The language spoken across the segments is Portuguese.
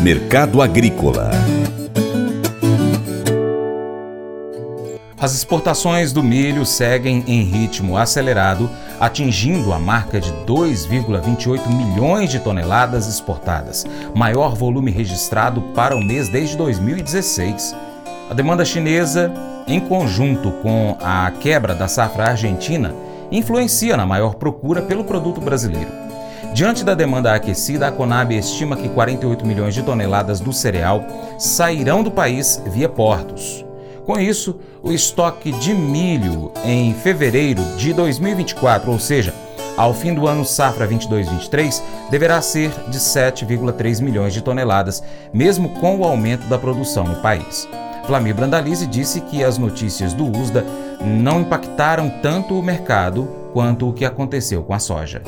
Mercado Agrícola As exportações do milho seguem em ritmo acelerado, atingindo a marca de 2,28 milhões de toneladas exportadas, maior volume registrado para o mês desde 2016. A demanda chinesa, em conjunto com a quebra da safra argentina, influencia na maior procura pelo produto brasileiro. Diante da demanda aquecida, a Conab estima que 48 milhões de toneladas do cereal sairão do país via portos. Com isso, o estoque de milho em fevereiro de 2024, ou seja, ao fim do ano safra 22-23, deverá ser de 7,3 milhões de toneladas, mesmo com o aumento da produção no país. Flamir Brandalize disse que as notícias do USDA não impactaram tanto o mercado quanto o que aconteceu com a soja.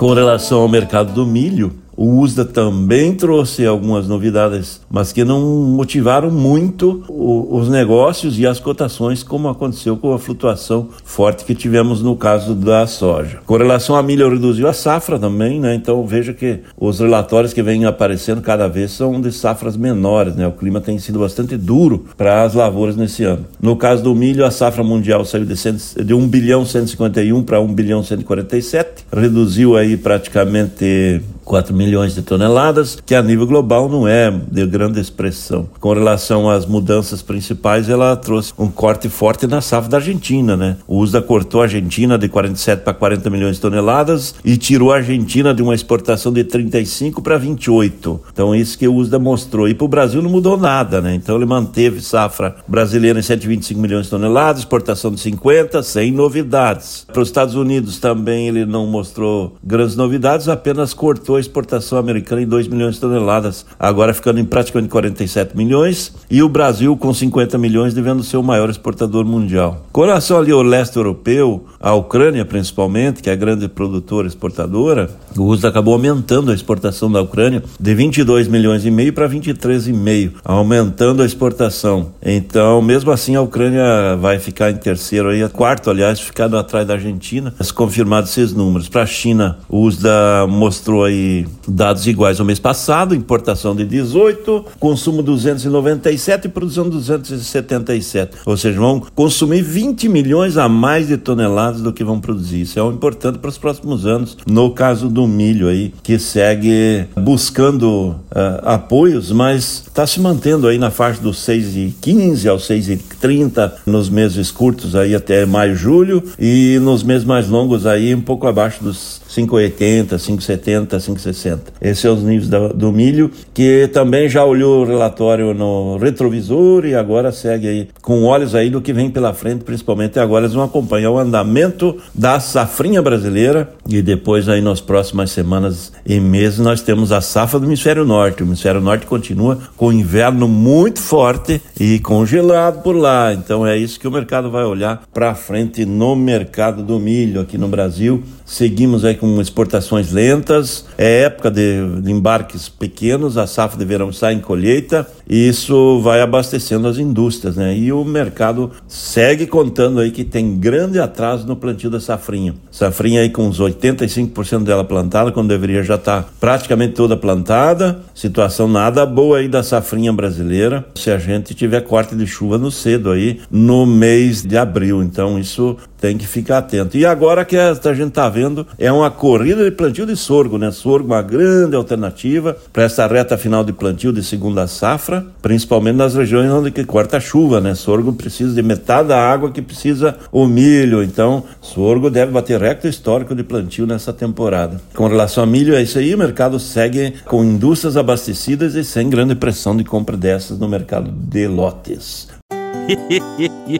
Com relação ao mercado do milho, o USDA também trouxe algumas novidades, mas que não motivaram muito os negócios e as cotações, como aconteceu com a flutuação forte que tivemos no caso da soja. Com relação à milho, reduziu a safra também, né? Então veja que os relatórios que vêm aparecendo cada vez são de safras menores, né? O clima tem sido bastante duro para as lavouras nesse ano. No caso do milho, a safra mundial saiu de, 100, de 1 bilhão 151 para 1 bilhão 147, reduziu aí praticamente 4 milhões de toneladas, que a nível global não é de grande expressão. Com relação às mudanças principais, ela trouxe um corte forte na safra da Argentina, né? O USDA cortou a Argentina de 47 para 40 milhões de toneladas e tirou a Argentina de uma exportação de 35 para 28. Então isso que o USDA mostrou. E para o Brasil não mudou nada, né? Então ele manteve safra brasileira em 125 milhões de toneladas, exportação de 50, sem novidades. Para os Estados Unidos também ele não mostrou grandes novidades, apenas cortou a exportação americana em 2 milhões de toneladas, agora ficando em praticamente 47 milhões, e o Brasil com 50 milhões devendo ser o maior exportador mundial. Com relação ali ao leste europeu, a Ucrânia principalmente, que é a grande produtora exportadora, o USDA acabou aumentando a exportação da Ucrânia de 22 milhões e meio para 23,5, aumentando a exportação. Então, mesmo assim, a Ucrânia vai ficar em terceiro aí, quarto, aliás, ficando atrás da Argentina, se confirmados esses números. Para a China, o USDA mostrou aí dados iguais ao mês passado, importação de 18, consumo 297 e produção 277. Ou seja, vão consumir 20 milhões a mais de toneladas do que vão produzir. Isso é um importante para os próximos anos. No caso do milho aí, que segue buscando uh, apoios, mas está se mantendo aí na faixa dos 6,15 aos 6,30 nos meses curtos aí até maio, julho e nos meses mais longos aí um pouco abaixo dos 5,80, 5,70, 5,60. Esses são os níveis do, do, milho, que também já olhou o relatório no retrovisor e agora segue aí com olhos aí do que vem pela frente, principalmente agora eles vão acompanhar o andamento da safrinha brasileira e depois aí nas próximas semanas e meses nós temos a safra do hemisfério norte. O hemisfério norte continua com inverno muito forte e congelado por lá. Então é isso que o mercado vai olhar para frente no mercado do milho aqui no Brasil. Seguimos aí com exportações lentas, é época de, de embarques pequenos, a safra de verão sai em colheita e isso vai abastecendo as indústrias, né? E o mercado segue contando aí que tem grande atraso no plantio da safrinha. Safrinha aí com uns 85% dela plantada, quando deveria já estar tá praticamente toda plantada. Situação nada boa aí da safrinha brasileira, se a gente tiver corte de chuva no cedo aí, no mês de abril. Então isso tem que ficar atento. E agora que a gente está vendo é uma corrida de plantio de sorgo, né? Sorgo uma grande alternativa para essa reta final de plantio de segunda safra, principalmente nas regiões onde que corta chuva, né? Sorgo precisa de metade da água que precisa o milho, então sorgo deve bater recorde histórico de plantio nessa temporada. Com relação a milho é isso aí, o mercado segue com indústrias abastecidas e sem grande pressão de compra dessas no mercado de lotes.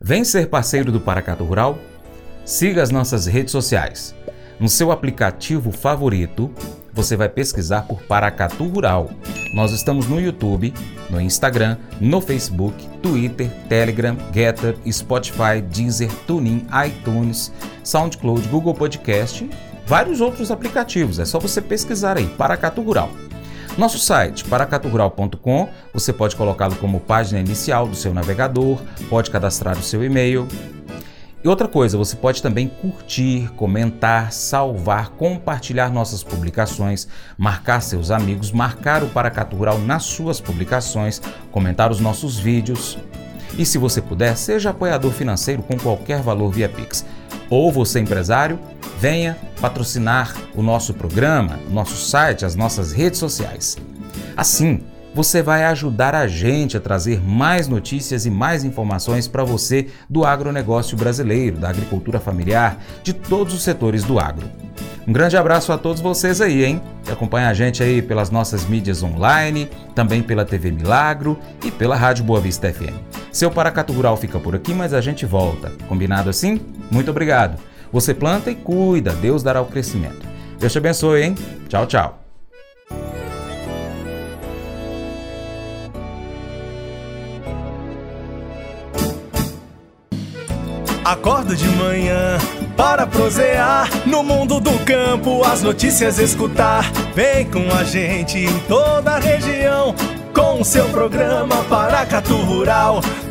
Vem ser parceiro do Paracato Rural? Siga as nossas redes sociais. No seu aplicativo favorito, você vai pesquisar por Paracatu Rural. Nós estamos no YouTube, no Instagram, no Facebook, Twitter, Telegram, Getter, Spotify, Deezer, TuneIn, iTunes, SoundCloud, Google Podcast, vários outros aplicativos. É só você pesquisar aí, Paracatu Rural. Nosso site, paracaturural.com, você pode colocá-lo como página inicial do seu navegador, pode cadastrar o seu e-mail, e outra coisa, você pode também curtir, comentar, salvar, compartilhar nossas publicações, marcar seus amigos, marcar o Paracatu Rural nas suas publicações, comentar os nossos vídeos. E se você puder, seja apoiador financeiro com qualquer valor via Pix. Ou você, empresário, venha patrocinar o nosso programa, o nosso site, as nossas redes sociais. Assim, você vai ajudar a gente a trazer mais notícias e mais informações para você do agronegócio brasileiro, da agricultura familiar, de todos os setores do agro. Um grande abraço a todos vocês aí, hein? Que acompanha a gente aí pelas nossas mídias online, também pela TV Milagro e pela Rádio Boa Vista FM. Seu Paracato Rural fica por aqui, mas a gente volta. Combinado assim? Muito obrigado. Você planta e cuida, Deus dará o crescimento. Deus te abençoe, hein? Tchau, tchau. Acordo de manhã para prosear no mundo do campo, as notícias escutar. Vem com a gente em toda a região com o seu programa Paracatu Rural.